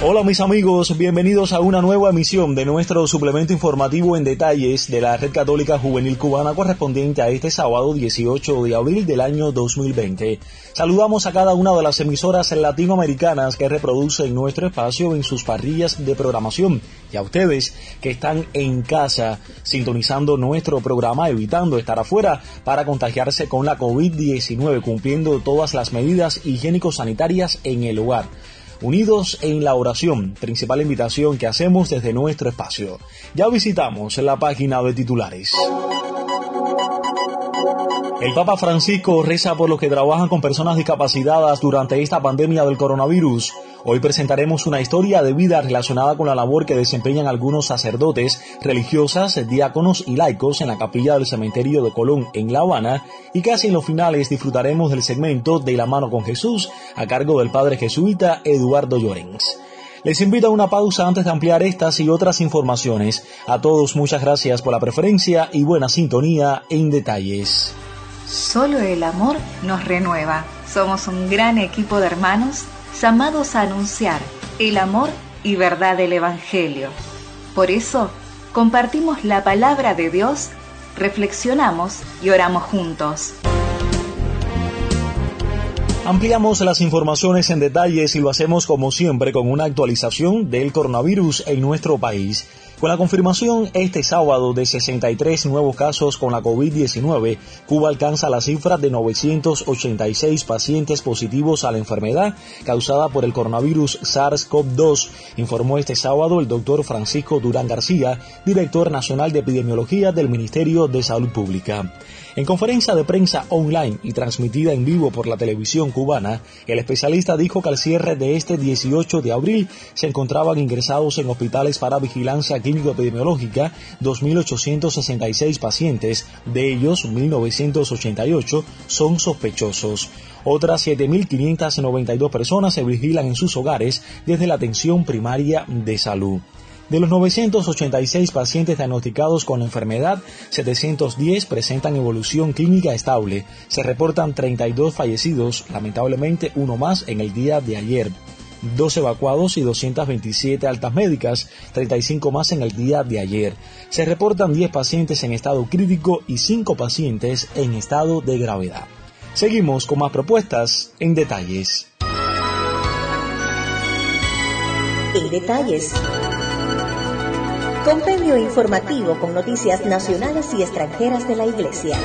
Hola mis amigos, bienvenidos a una nueva emisión de nuestro suplemento informativo en detalles de la Red Católica Juvenil Cubana correspondiente a este sábado 18 de abril del año 2020. Saludamos a cada una de las emisoras latinoamericanas que reproducen nuestro espacio en sus parrillas de programación y a ustedes que están en casa sintonizando nuestro programa evitando estar afuera para contagiarse con la COVID-19 cumpliendo todas las medidas higiénico-sanitarias en el hogar unidos en la oración, principal invitación que hacemos desde nuestro espacio. Ya visitamos la página de titulares. El Papa Francisco reza por los que trabajan con personas discapacitadas durante esta pandemia del coronavirus. Hoy presentaremos una historia de vida relacionada con la labor que desempeñan algunos sacerdotes, religiosas, diáconos y laicos en la capilla del cementerio de Colón en La Habana y casi en los finales disfrutaremos del segmento De la mano con Jesús a cargo del padre jesuita Eduardo Llorens. Les invito a una pausa antes de ampliar estas y otras informaciones. A todos muchas gracias por la preferencia y buena sintonía en detalles. Solo el amor nos renueva. Somos un gran equipo de hermanos llamados a anunciar el amor y verdad del Evangelio. Por eso, compartimos la palabra de Dios, reflexionamos y oramos juntos. Ampliamos las informaciones en detalles y lo hacemos como siempre con una actualización del coronavirus en nuestro país. Con la confirmación este sábado de 63 nuevos casos con la COVID-19, Cuba alcanza la cifra de 986 pacientes positivos a la enfermedad causada por el coronavirus SARS-CoV-2, informó este sábado el doctor Francisco Durán García, director nacional de epidemiología del Ministerio de Salud Pública. En conferencia de prensa online y transmitida en vivo por la televisión cubana, el especialista dijo que al cierre de este 18 de abril se encontraban ingresados en hospitales para vigilancia clínico-epidemiológica 2.866 pacientes, de ellos 1.988 son sospechosos. Otras 7.592 personas se vigilan en sus hogares desde la atención primaria de salud. De los 986 pacientes diagnosticados con la enfermedad, 710 presentan evolución clínica estable. Se reportan 32 fallecidos, lamentablemente uno más en el día de ayer. Dos evacuados y 227 altas médicas, 35 más en el día de ayer. Se reportan 10 pacientes en estado crítico y 5 pacientes en estado de gravedad. Seguimos con más propuestas en detalles. En detalles. Compendio informativo con noticias nacionales y extranjeras de la Iglesia.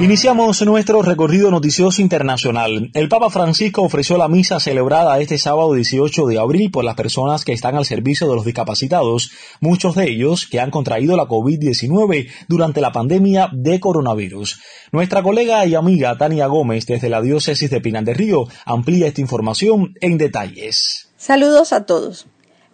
Iniciamos nuestro recorrido noticioso internacional. El Papa Francisco ofreció la misa celebrada este sábado 18 de abril por las personas que están al servicio de los discapacitados, muchos de ellos que han contraído la COVID-19 durante la pandemia de coronavirus. Nuestra colega y amiga Tania Gómez desde la diócesis de Pinar del Río amplía esta información en detalles. Saludos a todos.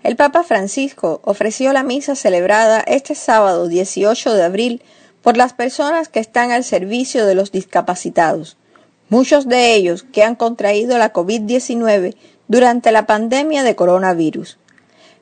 El Papa Francisco ofreció la misa celebrada este sábado 18 de abril por las personas que están al servicio de los discapacitados, muchos de ellos que han contraído la COVID-19 durante la pandemia de coronavirus.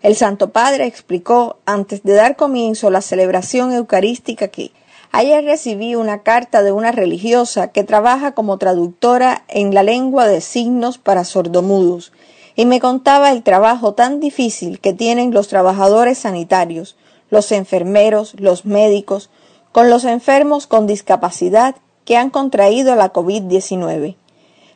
El Santo Padre explicó antes de dar comienzo la celebración eucarística que ayer recibí una carta de una religiosa que trabaja como traductora en la lengua de signos para sordomudos y me contaba el trabajo tan difícil que tienen los trabajadores sanitarios, los enfermeros, los médicos, con los enfermos con discapacidad que han contraído la COVID-19.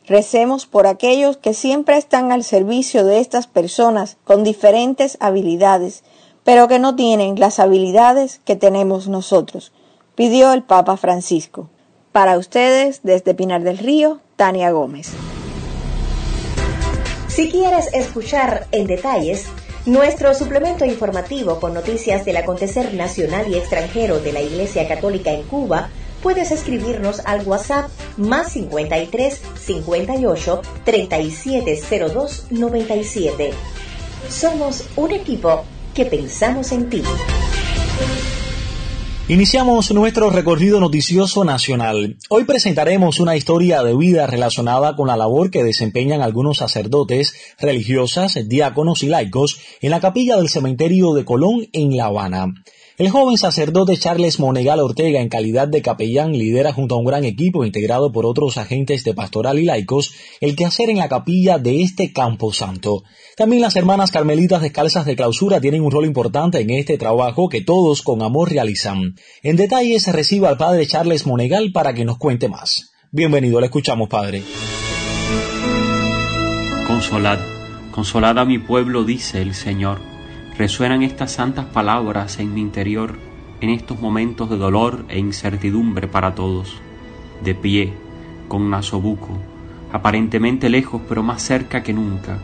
Recemos por aquellos que siempre están al servicio de estas personas con diferentes habilidades, pero que no tienen las habilidades que tenemos nosotros, pidió el Papa Francisco. Para ustedes, desde Pinar del Río, Tania Gómez. Si quieres escuchar en detalles nuestro suplemento informativo con noticias del acontecer nacional y extranjero de la Iglesia Católica en Cuba, puedes escribirnos al WhatsApp más 53 58 3702 97. Somos un equipo que pensamos en ti. Iniciamos nuestro recorrido noticioso nacional. Hoy presentaremos una historia de vida relacionada con la labor que desempeñan algunos sacerdotes, religiosas, diáconos y laicos en la capilla del cementerio de Colón en La Habana. El joven sacerdote Charles Monegal Ortega, en calidad de capellán, lidera junto a un gran equipo integrado por otros agentes de pastoral y laicos el quehacer en la capilla de este campo santo. También las hermanas carmelitas descalzas de clausura tienen un rol importante en este trabajo que todos con amor realizan. En detalle se recibe al padre Charles Monegal para que nos cuente más. Bienvenido, le escuchamos, padre. Consolad, consolad a mi pueblo, dice el Señor Resuenan estas santas palabras en mi interior en estos momentos de dolor e incertidumbre para todos. De pie, con Nasobuco, aparentemente lejos pero más cerca que nunca,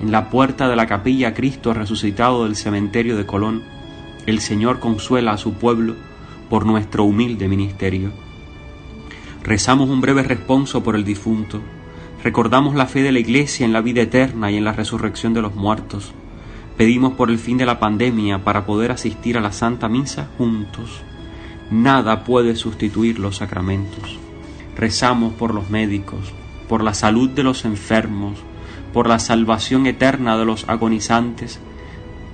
en la puerta de la capilla Cristo resucitado del cementerio de Colón, el Señor consuela a su pueblo por nuestro humilde ministerio. Rezamos un breve responso por el difunto, recordamos la fe de la Iglesia en la vida eterna y en la resurrección de los muertos, Pedimos por el fin de la pandemia para poder asistir a la Santa Misa juntos. Nada puede sustituir los sacramentos. Rezamos por los médicos, por la salud de los enfermos, por la salvación eterna de los agonizantes.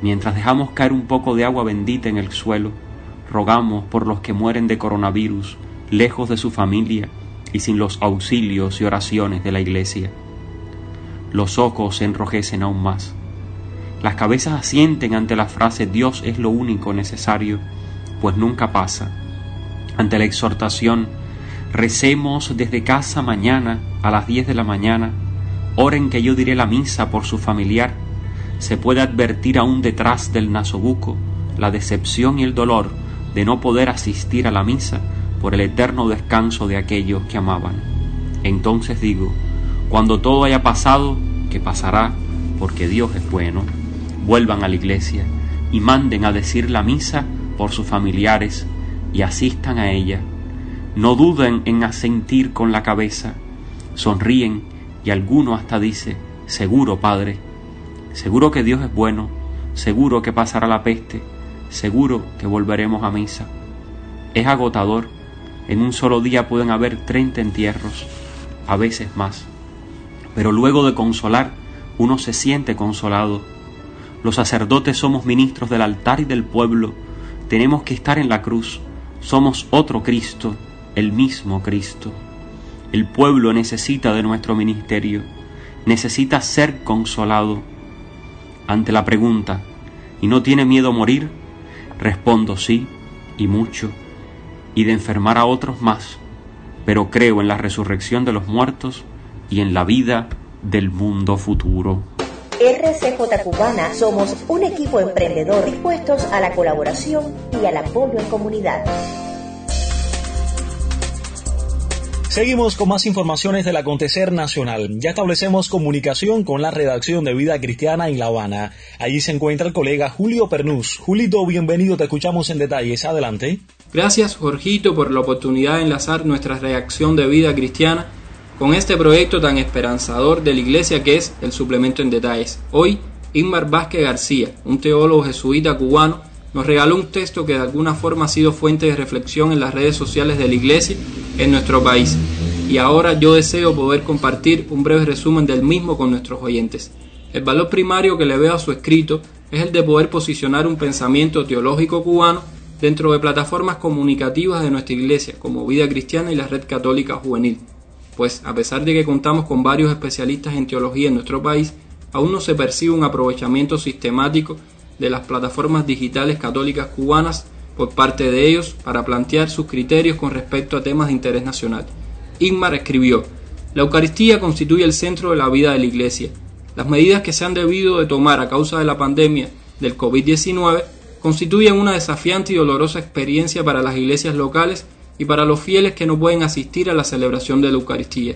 Mientras dejamos caer un poco de agua bendita en el suelo, rogamos por los que mueren de coronavirus, lejos de su familia y sin los auxilios y oraciones de la Iglesia. Los ojos se enrojecen aún más las cabezas asienten ante la frase Dios es lo único necesario, pues nunca pasa. Ante la exhortación, recemos desde casa mañana a las diez de la mañana, oren que yo diré la misa por su familiar, se puede advertir aún detrás del nasobuco la decepción y el dolor de no poder asistir a la misa por el eterno descanso de aquellos que amaban. Entonces digo, cuando todo haya pasado, que pasará, porque Dios es bueno, vuelvan a la iglesia y manden a decir la misa por sus familiares y asistan a ella. No duden en asentir con la cabeza, sonríen y alguno hasta dice, seguro, Padre, seguro que Dios es bueno, seguro que pasará la peste, seguro que volveremos a misa. Es agotador, en un solo día pueden haber treinta entierros, a veces más. Pero luego de consolar, uno se siente consolado los sacerdotes somos ministros del altar y del pueblo. Tenemos que estar en la cruz. Somos otro Cristo, el mismo Cristo. El pueblo necesita de nuestro ministerio. Necesita ser consolado. Ante la pregunta, ¿y no tiene miedo a morir? Respondo sí, y mucho, y de enfermar a otros más, pero creo en la resurrección de los muertos y en la vida del mundo futuro. RCJ Cubana somos un equipo emprendedor dispuestos a la colaboración y al apoyo en comunidad. Seguimos con más informaciones del acontecer nacional. Ya establecemos comunicación con la redacción de Vida Cristiana en La Habana. Allí se encuentra el colega Julio Pernús. Julito, bienvenido, te escuchamos en detalles. Adelante. Gracias, Jorgito, por la oportunidad de enlazar nuestra reacción de Vida Cristiana con este proyecto tan esperanzador de la iglesia que es el suplemento en detalles. Hoy, Inmar Vázquez García, un teólogo jesuita cubano, nos regaló un texto que de alguna forma ha sido fuente de reflexión en las redes sociales de la iglesia en nuestro país. Y ahora yo deseo poder compartir un breve resumen del mismo con nuestros oyentes. El valor primario que le veo a su escrito es el de poder posicionar un pensamiento teológico cubano dentro de plataformas comunicativas de nuestra iglesia, como Vida Cristiana y la Red Católica Juvenil pues a pesar de que contamos con varios especialistas en teología en nuestro país, aún no se percibe un aprovechamiento sistemático de las plataformas digitales católicas cubanas por parte de ellos para plantear sus criterios con respecto a temas de interés nacional. Igmar escribió, la Eucaristía constituye el centro de la vida de la Iglesia. Las medidas que se han debido de tomar a causa de la pandemia del COVID-19 constituyen una desafiante y dolorosa experiencia para las iglesias locales y para los fieles que no pueden asistir a la celebración de la Eucaristía.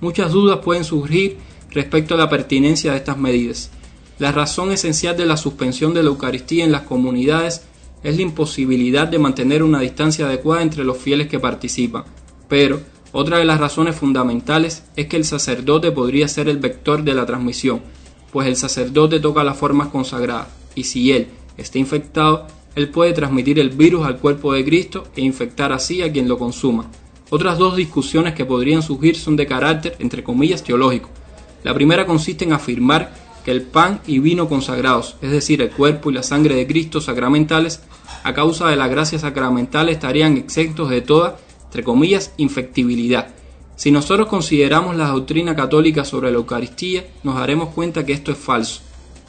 Muchas dudas pueden surgir respecto a la pertinencia de estas medidas. La razón esencial de la suspensión de la Eucaristía en las comunidades es la imposibilidad de mantener una distancia adecuada entre los fieles que participan, pero otra de las razones fundamentales es que el sacerdote podría ser el vector de la transmisión, pues el sacerdote toca las formas consagradas, y si él está infectado, él puede transmitir el virus al cuerpo de Cristo e infectar así a quien lo consuma. Otras dos discusiones que podrían surgir son de carácter, entre comillas, teológico. La primera consiste en afirmar que el pan y vino consagrados, es decir, el cuerpo y la sangre de Cristo sacramentales, a causa de la gracia sacramental estarían exentos de toda, entre comillas, infectibilidad. Si nosotros consideramos la doctrina católica sobre la Eucaristía, nos daremos cuenta que esto es falso.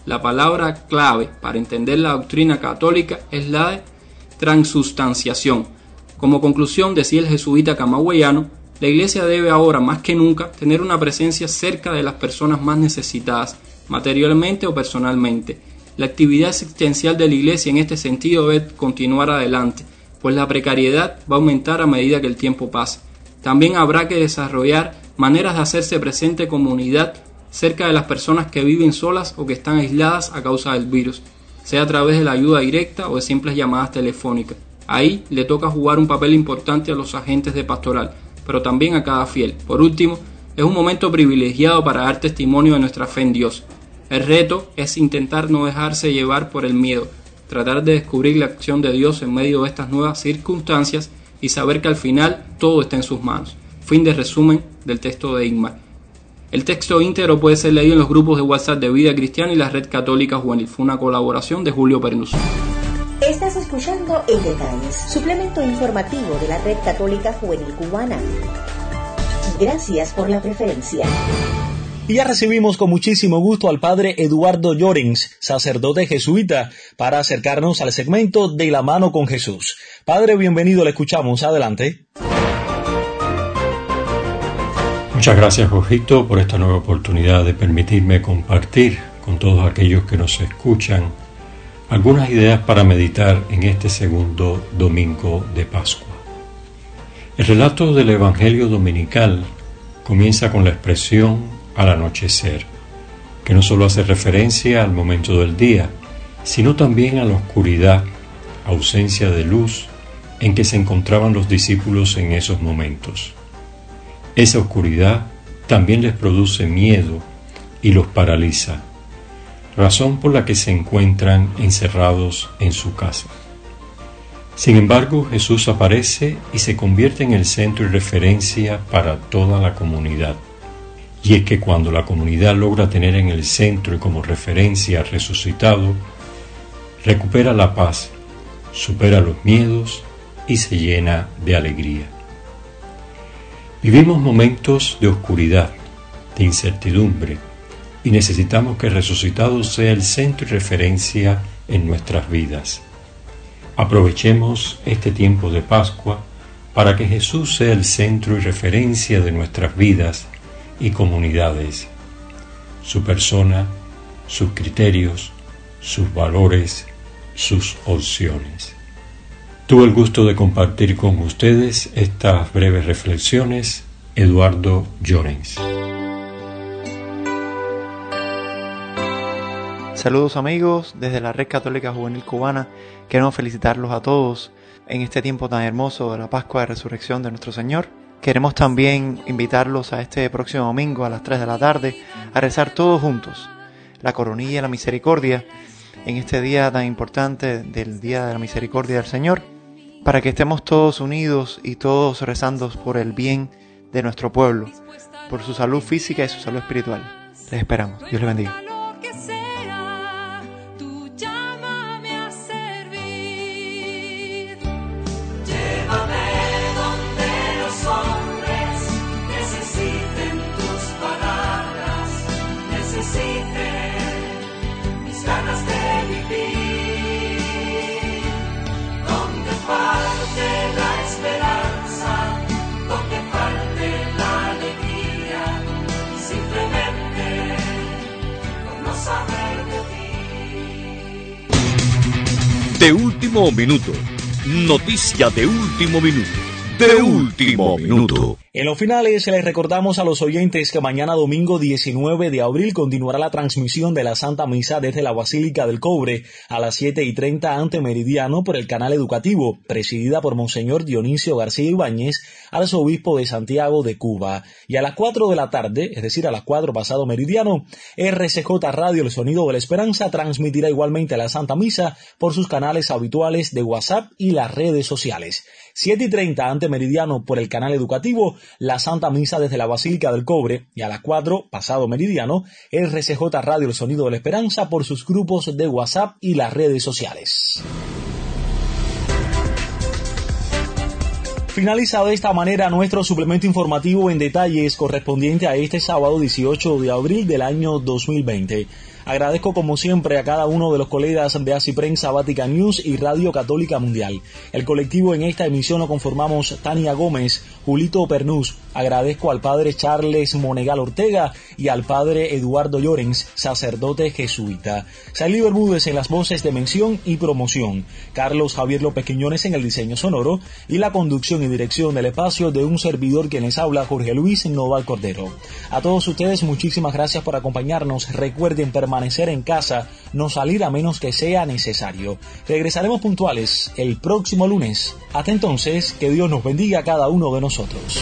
La palabra clave para entender la doctrina católica es la de transustanciación. Como conclusión, decía el jesuita camagüeyano, la Iglesia debe ahora más que nunca tener una presencia cerca de las personas más necesitadas, materialmente o personalmente. La actividad existencial de la Iglesia en este sentido debe continuar adelante, pues la precariedad va a aumentar a medida que el tiempo pasa. También habrá que desarrollar maneras de hacerse presente comunidad cerca de las personas que viven solas o que están aisladas a causa del virus, sea a través de la ayuda directa o de simples llamadas telefónicas. Ahí le toca jugar un papel importante a los agentes de pastoral, pero también a cada fiel. Por último, es un momento privilegiado para dar testimonio de nuestra fe en Dios. El reto es intentar no dejarse llevar por el miedo, tratar de descubrir la acción de Dios en medio de estas nuevas circunstancias y saber que al final todo está en sus manos. Fin de resumen del texto de Ingmar. El texto íntegro puede ser leído en los grupos de WhatsApp de Vida Cristiana y la Red Católica Juvenil. Fue una colaboración de Julio Pernus. Estás escuchando En Detalles, suplemento informativo de la Red Católica Juvenil Cubana. Gracias por la preferencia. Y ya recibimos con muchísimo gusto al padre Eduardo Llorens, sacerdote jesuita, para acercarnos al segmento de la mano con Jesús. Padre, bienvenido, le escuchamos. Adelante. Muchas gracias, Jorgito, por esta nueva oportunidad de permitirme compartir con todos aquellos que nos escuchan algunas ideas para meditar en este segundo domingo de Pascua. El relato del Evangelio Dominical comienza con la expresión al anochecer, que no solo hace referencia al momento del día, sino también a la oscuridad, ausencia de luz en que se encontraban los discípulos en esos momentos. Esa oscuridad también les produce miedo y los paraliza razón por la que se encuentran encerrados en su casa. Sin embargo, Jesús aparece y se convierte en el centro y referencia para toda la comunidad. Y es que cuando la comunidad logra tener en el centro y como referencia resucitado, recupera la paz, supera los miedos y se llena de alegría. Vivimos momentos de oscuridad, de incertidumbre, y necesitamos que el resucitado sea el centro y referencia en nuestras vidas. Aprovechemos este tiempo de Pascua para que Jesús sea el centro y referencia de nuestras vidas y comunidades, su persona, sus criterios, sus valores, sus opciones. Tuve el gusto de compartir con ustedes estas breves reflexiones, Eduardo Llorens. Saludos amigos desde la Red Católica Juvenil Cubana. Queremos felicitarlos a todos en este tiempo tan hermoso de la Pascua de Resurrección de nuestro Señor. Queremos también invitarlos a este próximo domingo a las 3 de la tarde a rezar todos juntos la coronilla y la misericordia en este día tan importante del Día de la Misericordia del Señor, para que estemos todos unidos y todos rezando por el bien de nuestro pueblo, por su salud física y su salud espiritual. Les esperamos. Dios les bendiga. De último minuto. Noticia de último minuto. De último minuto. En los finales les recordamos a los oyentes que mañana domingo 19 de abril continuará la transmisión de la Santa Misa desde la Basílica del Cobre a las 7 y 30 ante meridiano por el canal educativo, presidida por Monseñor Dionisio García Ibáñez, arzobispo de Santiago de Cuba. Y a las 4 de la tarde, es decir, a las 4 pasado meridiano, RCJ Radio El Sonido de la Esperanza transmitirá igualmente la Santa Misa por sus canales habituales de WhatsApp y las redes sociales. 7 y 30 ante meridiano por el canal educativo, la Santa Misa desde la Basílica del Cobre y a las 4, pasado meridiano, RCJ Radio El Sonido de la Esperanza por sus grupos de WhatsApp y las redes sociales. Finaliza de esta manera nuestro suplemento informativo en detalles correspondiente a este sábado 18 de abril del año 2020. Agradezco como siempre a cada uno de los colegas de Así Prensa Vatican News y Radio Católica Mundial. El colectivo en esta emisión lo conformamos Tania Gómez, Julito Pernús. Agradezco al padre Charles Monegal Ortega y al padre Eduardo Llorens, sacerdote jesuita. Sally Bermúdez en las voces de mención y promoción. Carlos Javier López Quiñones en el diseño sonoro y la conducción y dirección del espacio de un servidor que les habla Jorge Luis Noval Cordero. A todos ustedes muchísimas gracias por acompañarnos. Recuerden permanecer en casa, no salir a menos que sea necesario. Regresaremos puntuales el próximo lunes. Hasta entonces, que Dios nos bendiga a cada uno de nosotros.